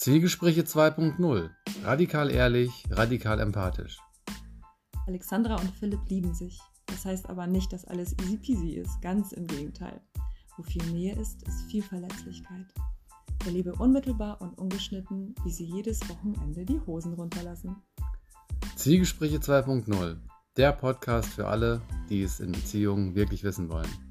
Zielgespräche 2.0. Radikal ehrlich, radikal empathisch. Alexandra und Philipp lieben sich. Das heißt aber nicht, dass alles easy peasy ist. Ganz im Gegenteil. Wo viel Nähe ist, ist viel Verletzlichkeit. Erlebe unmittelbar und ungeschnitten, wie sie jedes Wochenende die Hosen runterlassen. Zielgespräche 2.0. Der Podcast für alle, die es in Beziehungen wirklich wissen wollen.